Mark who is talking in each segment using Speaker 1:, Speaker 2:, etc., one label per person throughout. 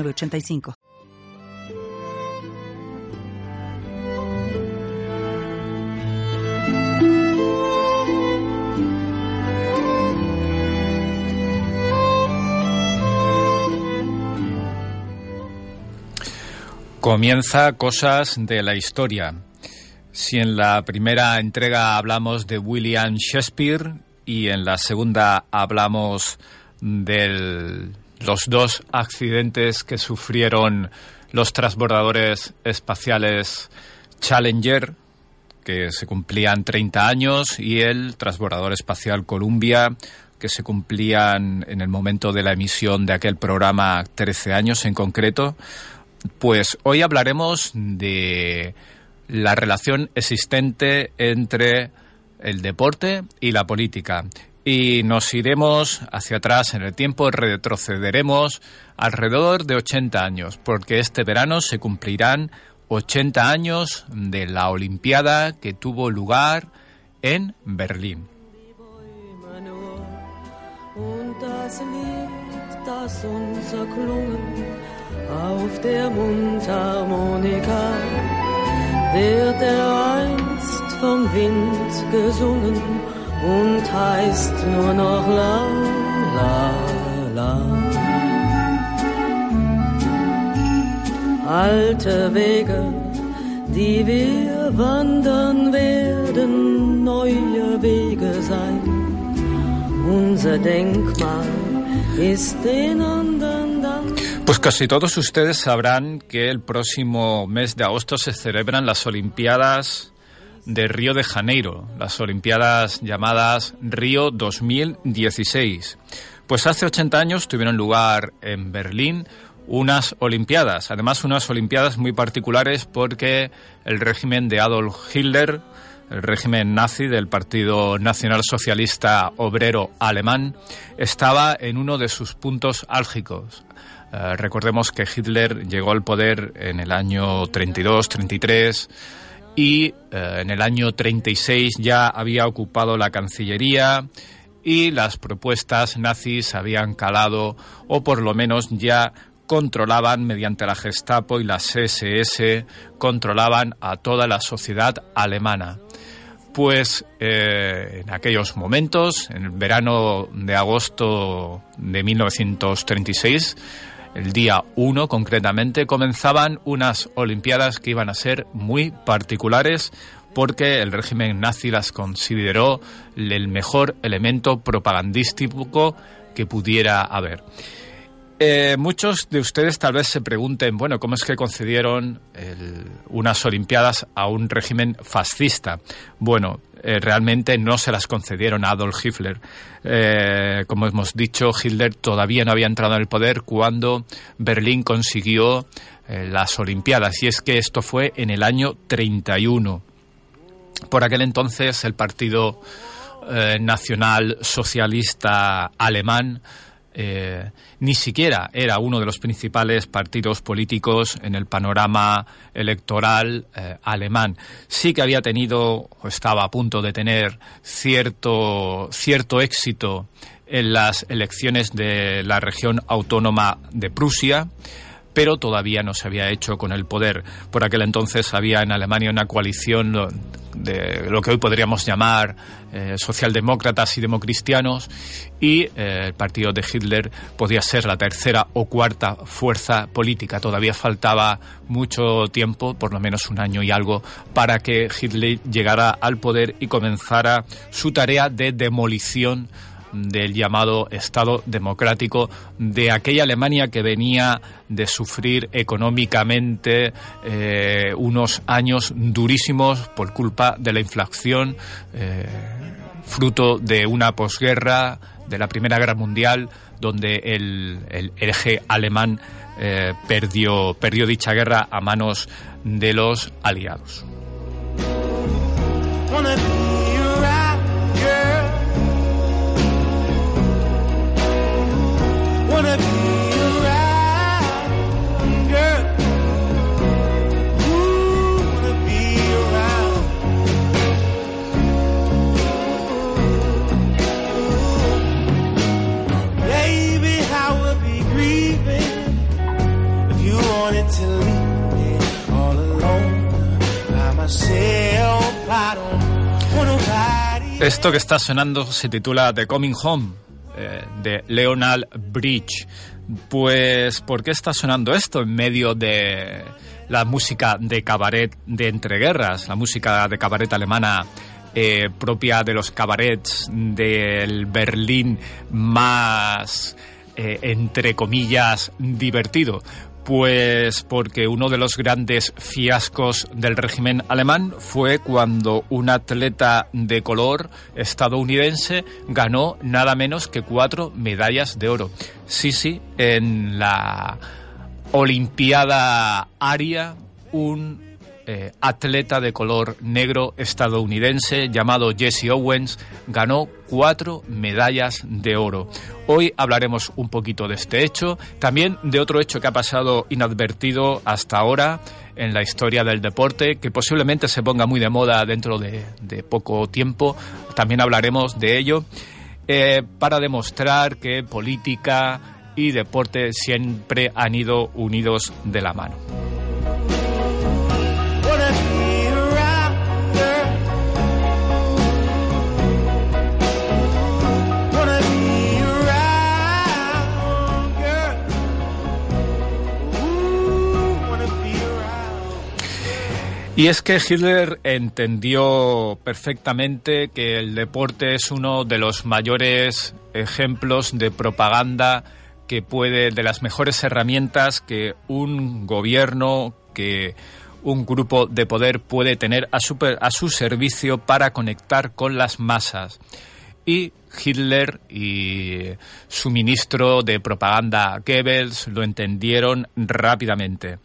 Speaker 1: 85
Speaker 2: Comienza Cosas de la Historia. Si en la primera entrega hablamos de William Shakespeare y en la segunda hablamos del los dos accidentes que sufrieron los transbordadores espaciales Challenger, que se cumplían 30 años, y el transbordador espacial Columbia, que se cumplían en el momento de la emisión de aquel programa 13 años en concreto, pues hoy hablaremos de la relación existente entre el deporte y la política y nos iremos hacia atrás en el tiempo, retrocederemos alrededor de 80 años, porque este verano se cumplirán 80 años de la Olimpiada que tuvo lugar en Berlín. Und heißt nur noch la la la. Alte Wege, die wir wandern werden, neue Wege sein. Unser Denkmal ist den anderen Dank. Pues casi todos ustedes sabrán que el próximo mes de agosto se celebran las Olimpiadas de Río de Janeiro, las Olimpiadas llamadas Río 2016. Pues hace 80 años tuvieron lugar en Berlín unas Olimpiadas, además unas Olimpiadas muy particulares porque el régimen de Adolf Hitler, el régimen nazi del Partido Nacional Socialista Obrero Alemán, estaba en uno de sus puntos álgicos. Eh, recordemos que Hitler llegó al poder en el año 32-33 y eh, en el año 36 ya había ocupado la Cancillería y las propuestas nazis habían calado o por lo menos ya controlaban mediante la Gestapo y las SS controlaban a toda la sociedad alemana. Pues eh, en aquellos momentos, en el verano de agosto de 1936, el día 1 concretamente, comenzaban unas Olimpiadas que iban a ser muy particulares porque el régimen nazi las consideró el mejor elemento propagandístico que pudiera haber. Eh, muchos de ustedes tal vez se pregunten, bueno, ¿cómo es que concedieron unas Olimpiadas a un régimen fascista? Bueno, eh, realmente no se las concedieron a Adolf Hitler. Eh, como hemos dicho, Hitler todavía no había entrado en el poder cuando Berlín consiguió las Olimpiadas, y es que esto fue en el año 31. Por aquel entonces el Partido Nacional Socialista Alemán eh, ni siquiera era uno de los principales partidos políticos en el panorama electoral eh, alemán. Sí que había tenido, o estaba a punto de tener, cierto, cierto éxito en las elecciones de la región autónoma de Prusia, pero todavía no se había hecho con el poder. Por aquel entonces había en Alemania una coalición de lo que hoy podríamos llamar eh, socialdemócratas y democristianos y eh, el partido de Hitler podía ser la tercera o cuarta fuerza política. Todavía faltaba mucho tiempo, por lo menos un año y algo, para que Hitler llegara al poder y comenzara su tarea de demolición del llamado Estado democrático de aquella Alemania que venía de sufrir económicamente eh, unos años durísimos por culpa de la inflación, eh, fruto de una posguerra, de la Primera Guerra Mundial, donde el, eje alemán eh, perdió, perdió dicha guerra a manos de los aliados. Esto que está sonando se titula The Coming Home, eh, de Leonard Bridge. Pues, ¿por qué está sonando esto en medio de la música de cabaret de entreguerras, la música de cabaret alemana eh, propia de los cabarets del Berlín más, eh, entre comillas, divertido? Pues porque uno de los grandes fiascos del régimen alemán fue cuando un atleta de color estadounidense ganó nada menos que cuatro medallas de oro. Sí, sí, en la Olimpiada Aria, un eh, atleta de color negro estadounidense llamado Jesse Owens ganó cuatro medallas de oro. Hoy hablaremos un poquito de este hecho, también de otro hecho que ha pasado inadvertido hasta ahora en la historia del deporte, que posiblemente se ponga muy de moda dentro de, poco tiempo. También hablaremos de ello eh, para demostrar que política y deporte siempre han ido unidos de la mano. Y es que Hitler entendió perfectamente que el deporte es uno de los mayores ejemplos de propaganda que puede, de las mejores herramientas que un gobierno, que un grupo de poder puede tener a su, a su servicio para conectar con las masas. Y Hitler y su ministro de propaganda Goebbels lo entendieron rápidamente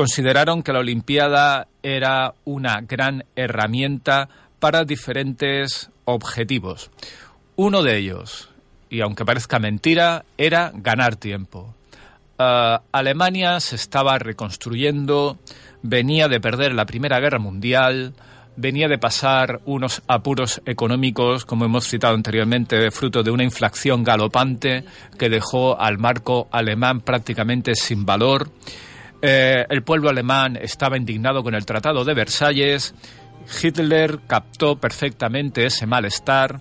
Speaker 2: consideraron que la Olimpiada era una gran herramienta para diferentes objetivos. Uno de ellos, y aunque parezca mentira, era ganar tiempo. Ah, Alemania se estaba reconstruyendo, venía de perder la Primera Guerra Mundial, venía de pasar unos apuros económicos, como hemos citado anteriormente, fruto de una inflación galopante que dejó al marco alemán prácticamente sin valor eh, el pueblo alemán estaba indignado con el Tratado de Versalles. Hitler captó perfectamente ese malestar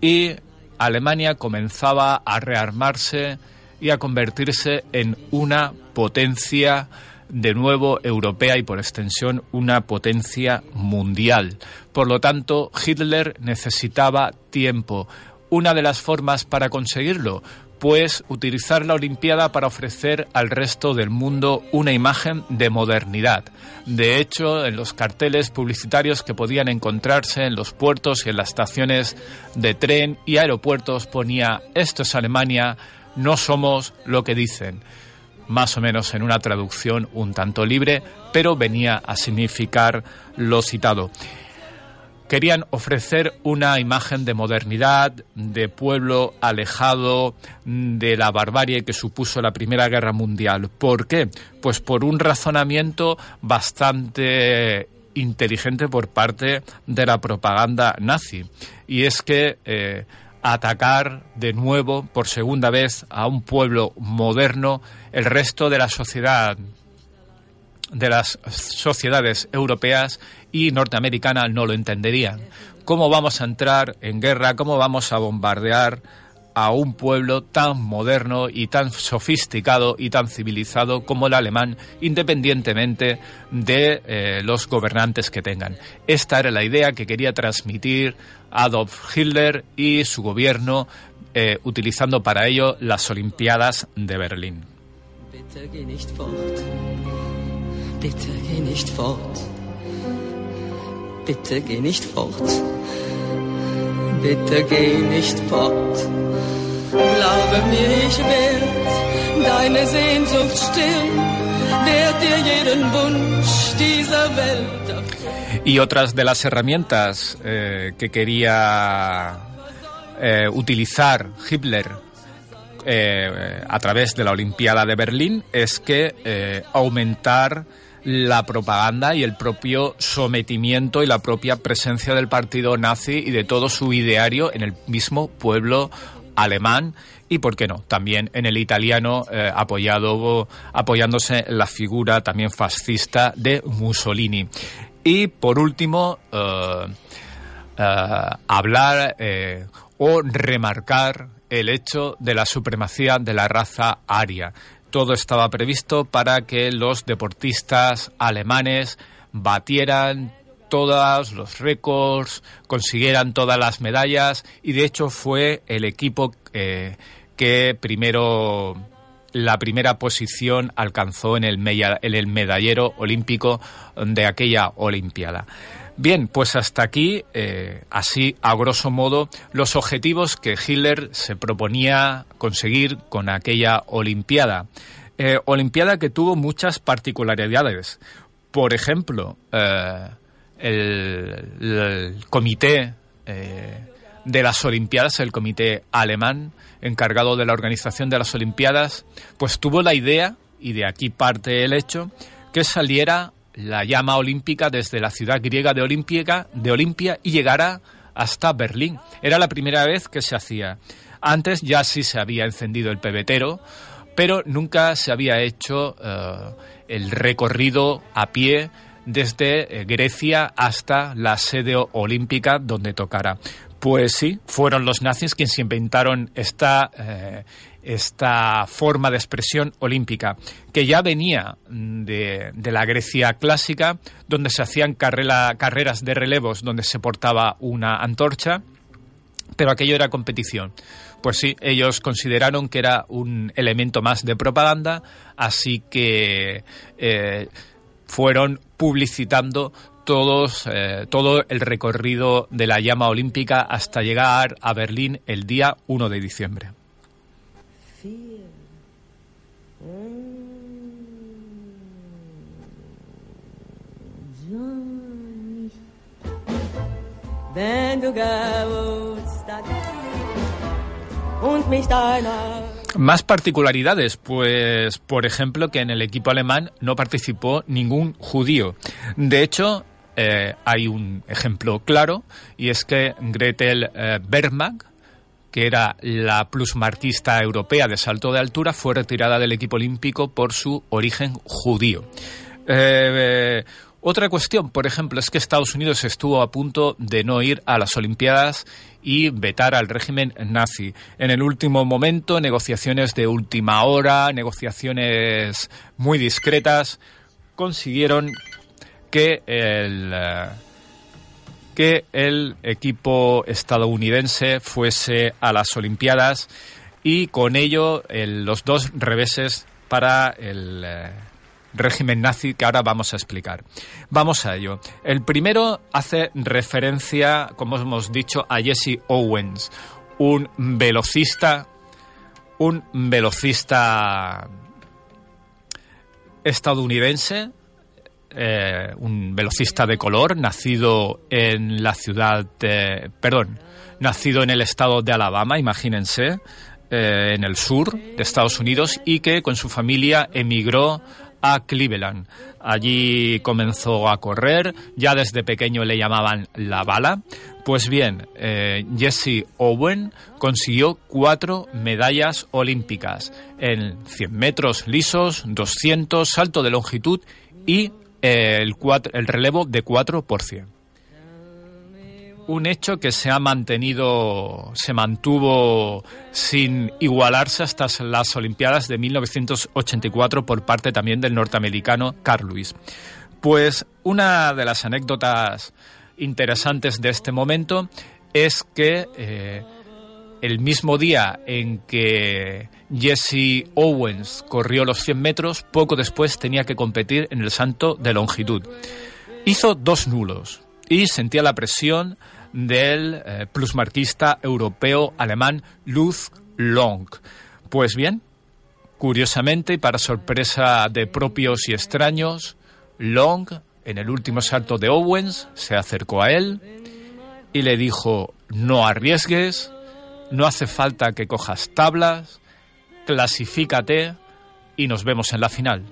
Speaker 2: y Alemania comenzaba a rearmarse y a convertirse en una potencia de nuevo europea y por extensión una potencia mundial. Por lo tanto, Hitler necesitaba tiempo. Una de las formas para conseguirlo pues utilizar la Olimpiada para ofrecer al resto del mundo una imagen de modernidad. De hecho, en los carteles publicitarios que podían encontrarse en los puertos y en las estaciones de tren y aeropuertos ponía esto es Alemania, no somos lo que dicen más o menos en una traducción un tanto libre, pero venía a significar lo citado querían ofrecer una imagen de modernidad, de pueblo alejado de la barbarie que supuso la Primera Guerra Mundial. ¿Por qué? Pues por un razonamiento bastante inteligente por parte de la propaganda nazi. Y es que eh, atacar de nuevo, por segunda vez, a un pueblo moderno, el resto de la sociedad de las sociedades europeas y norteamericanas no lo entenderían. ¿Cómo vamos a entrar en guerra? ¿Cómo vamos a bombardear a un pueblo tan moderno y tan sofisticado y tan civilizado como el alemán, independientemente de eh, los gobernantes que tengan? Esta era la idea que quería transmitir Adolf Hitler y su gobierno, eh, utilizando para ello las Olimpiadas de Berlín.
Speaker 3: Bitte geh nicht fort. Bitte geh nicht fort. Glaube mir, ich werd deine Sehnsucht still, wird dir jeden Wunsch dieser Welt.
Speaker 2: Y otras de las herramientas eh, que quería eh, utilizar Hitler eh, a través de la Olimpiada de Berlín es que eh, aumentar la propaganda y el propio sometimiento y la propia presencia del partido nazi y de todo su ideario en el mismo pueblo alemán y, por qué no, también en el italiano eh, apoyado, apoyándose la figura también fascista de Mussolini. Y, por último, eh, eh, hablar o remarcar el hecho de la supremacía de la raza aria. Todo estaba previsto para que los deportistas alemanes batieran todos los récords, consiguieran todas las medallas y de hecho fue el equipo eh, que primero la primera posición alcanzó en el, mella- en el medallero olímpico de aquella Olimpiada. Bien, pues hasta aquí, eh, así a grosso modo, los objetivos que Hitler se proponía conseguir con aquella Olimpiada. Eh, Olimpiada que tuvo muchas particularidades. Por ejemplo, eh, el, el comité de las Olimpiadas, el comité alemán encargado de la organización de las Olimpiadas, pues tuvo la idea, y de aquí parte el hecho, que saliera la llama olímpica desde la ciudad griega de Olimpia, de Olimpia y llegara hasta Berlín. Era la primera vez que se hacía. Antes ya sí se había encendido el pebetero, pero nunca se había hecho eh, el recorrido a pie desde eh, Grecia hasta la sede olímpica donde tocara. Pues sí, fueron los nazis quienes inventaron esta, eh, esta forma de expresión olímpica, que ya venía de, la Grecia clásica, donde se hacían carrera- carreras de relevos, donde se portaba una antorcha, pero aquello era competición. Pues sí, ellos consideraron que era un elemento más de propaganda, así que eh, fueron publicitando todos, eh, todo el recorrido de la llama olímpica hasta llegar a Berlín el día 1 de diciembre. Más particularidades, pues por ejemplo que en el equipo alemán no participó ningún judío. De hecho, eh, hay un ejemplo claro y es que Gretel eh, Bergman, que era la plusmarquista europea de salto de altura, fue retirada del equipo olímpico por su origen judío. Eh, otra cuestión, por ejemplo, es que Estados Unidos estuvo a punto de no ir a las Olimpiadas y vetar al régimen nazi. En el último momento, negociaciones de última hora, negociaciones muy discretas, consiguieron que el, eh, que el equipo estadounidense fuese a las Olimpiadas y con ello el- los dos reveses para el eh, régimen nazi que ahora vamos a explicar. Vamos a ello. El primero hace referencia, como hemos dicho, a Jesse Owens, un velocista, un velocista estadounidense eh, un velocista de color, nacido en la ciudad de, perdón, nacido en el estado de Alabama, imagínense, eh, en el sur de Estados Unidos, y que con su familia emigró a Cleveland. Allí comenzó a correr, ya desde pequeño le llamaban la bala. Pues bien, eh, Jesse Owen consiguió cuatro medallas olímpicas en 100 metros lisos, 200, salto de longitud y el, cuatro- el relevo de 4 por 100. Un hecho que se ha mantenido, se mantuvo sin igualarse hasta las Olimpiadas de 1984 por parte también del norteamericano Carl Lewis. Pues una de las anécdotas interesantes de este momento es que eh, el mismo día en que Jesse Owens corrió los 100 metros, poco después tenía que competir en el salto de longitud. Hizo dos nulos y sentía la presión del eh, plusmarquista europeo alemán Luz Long. Pues bien, Curiosamente, y para sorpresa de propios y extraños, Long, en el último salto de Owens, se acercó a él y le dijo, no arriesgues, no hace falta que cojas tablas, clasifícate y nos vemos en la final.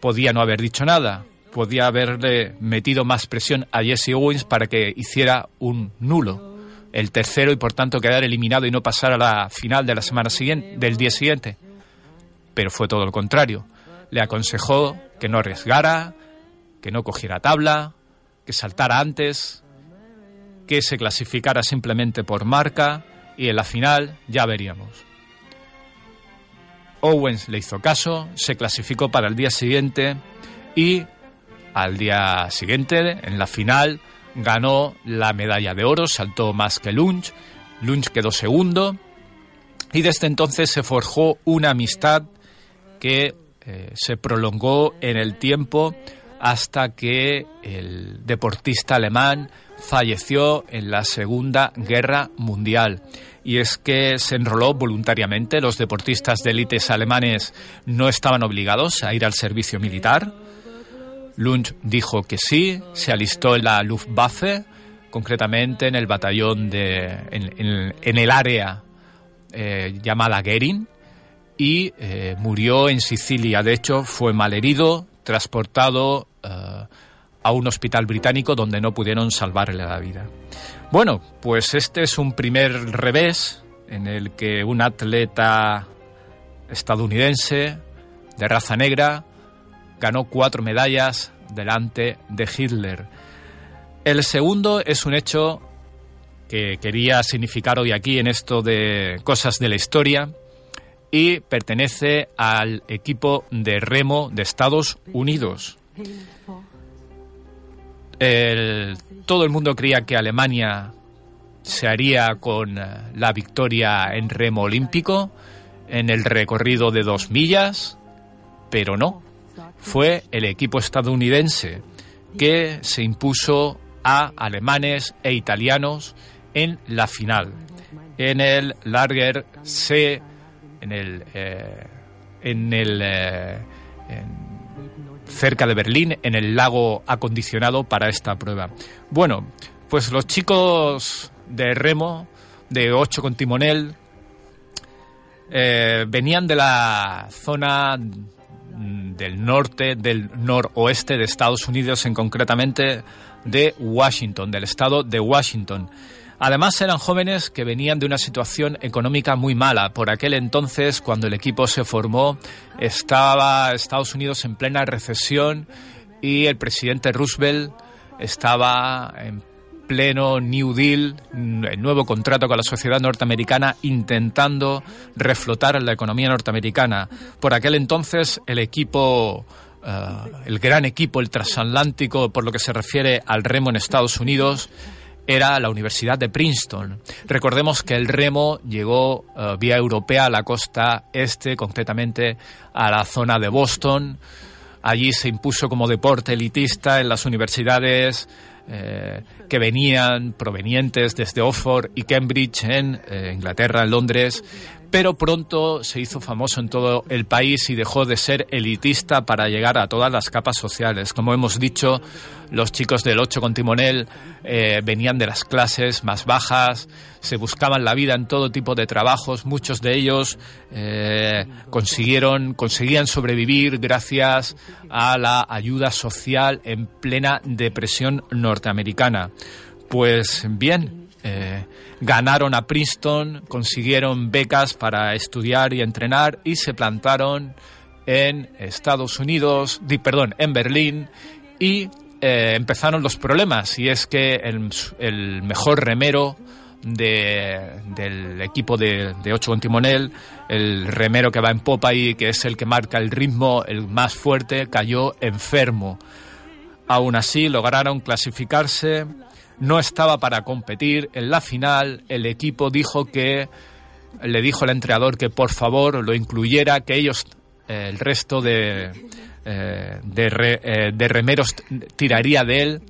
Speaker 2: Podía no haber dicho nada, podía haberle metido más presión a Jesse Owens para que hiciera un nulo, el tercero y por tanto quedar eliminado y no pasar a la final de la semana siguiente, del día siguiente. Pero fue todo lo contrario. Le aconsejó que no arriesgara, que no cogiera tabla, que saltara antes, que se clasificara simplemente por marca y en la final ya veríamos. Owens le hizo caso, se clasificó para el día siguiente y al día siguiente, en la final, ganó la medalla de oro, saltó más que Lunch, Lunch quedó segundo y desde entonces se forjó una amistad que eh, se prolongó en el tiempo hasta que el deportista alemán falleció en la Segunda Guerra Mundial. Y es que se enroló voluntariamente. Los deportistas de élites alemanes no estaban obligados a ir al servicio militar. Lunch dijo que sí, se alistó en la Luftwaffe, concretamente en el batallón de. en, el área eh, llamada Gering, y eh, murió en Sicilia. De hecho, fue malherido, transportado eh, a un hospital británico donde no pudieron salvarle la vida. Bueno, pues este es un primer revés en el que un atleta estadounidense de raza negra ganó cuatro medallas delante de Hitler. El segundo es un hecho que quería significar hoy aquí en esto de cosas de la historia y pertenece al equipo de remo de Estados Unidos todo el mundo creía que Alemania se haría con eh, la victoria en remo olímpico en el recorrido de dos millas, pero no. Fue el equipo estadounidense que se impuso a alemanes e italianos en la final, en el Larger C, en el, eh, en el eh, cerca de Berlín, en el lago acondicionado para esta prueba. Bueno, pues los chicos de remo, de 8 con timonel, eh, venían de la zona del norte, del noroeste de Estados Unidos, en concretamente de Washington, del estado de Washington. Además eran jóvenes que venían de una situación económica muy mala. Por aquel entonces, cuando el equipo se formó, estaba Estados Unidos en plena recesión y el presidente Roosevelt estaba en pleno New Deal, el nuevo contrato con la sociedad norteamericana, intentando reflotar la economía norteamericana. Por aquel entonces el equipo, eh, el gran equipo, el transatlántico, por lo que se refiere al remo en Estados Unidos, era la Universidad de Princeton. Recordemos que el remo llegó eh, vía europea a la costa este, concretamente a la zona de Boston. Allí se impuso como deporte elitista en las universidades eh, que venían provenientes desde Oxford y Cambridge en eh, Inglaterra, en Londres, pero pronto se hizo famoso en todo el país y dejó de ser elitista para llegar a todas las capas sociales. Como hemos dicho, los chicos del 8 con timonel eh, venían de las clases más bajas, se buscaban la vida en todo tipo de trabajos, muchos de ellos eh, consiguieron, conseguían sobrevivir gracias a la ayuda social en plena depresión norteamericana. Pues bien, eh, ganaron a Princeton, consiguieron becas para estudiar y entrenar y se plantaron en Estados Unidos, perdón, en Berlín y eh, empezaron los problemas y es que el, mejor remero del equipo de, de 8 con timonel, el remero que va en popa y que es el que marca el ritmo, el más fuerte, cayó enfermo. Aún así lograron clasificarse no estaba para competir. En la final el equipo dijo que le dijo al entrenador que por favor lo incluyera, que ellos, eh, el resto de, eh, eh, de, remeros tiraría de él.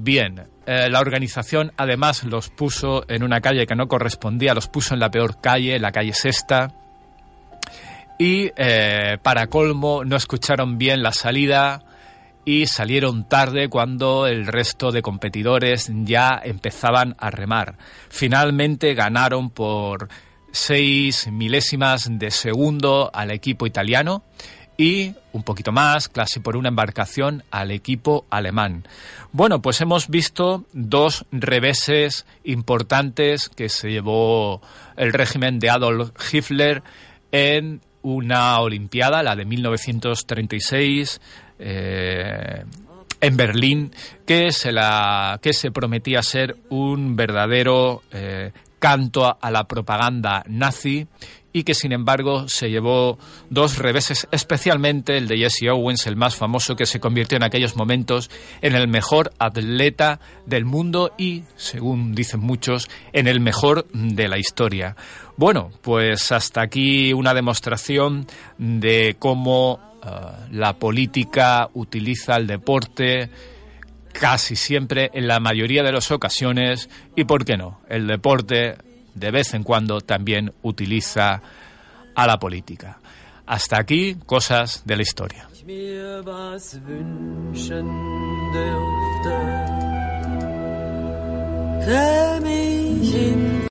Speaker 2: Bien, la organización además los puso en una calle que no correspondía, los puso en la peor calle, la calle Sexta. y para colmo no escucharon bien la salida y salieron tarde cuando el resto de competidores ya empezaban a remar. Finalmente ganaron por seis milésimas de segundo al equipo italiano y un poquito más, casi por una embarcación, al equipo alemán. Bueno, pues hemos visto dos reveses importantes que se llevó el régimen de Adolf Hitler en una Olimpiada, la de 1936, eh, en Berlín, que se, la, que se prometía ser un verdadero eh, canto a la propaganda nazi y que sin embargo se llevó dos reveses, especialmente el de Jesse Owens, el más famoso, que se convirtió en aquellos momentos en el mejor atleta del mundo y, según dicen muchos, en el mejor de la historia. Bueno, pues hasta aquí una demostración de cómo eh, la política utiliza el deporte casi siempre en la mayoría de las ocasiones y, ¿por qué no? El deporte de vez en cuando también utiliza a la política. Hasta aquí cosas de la historia.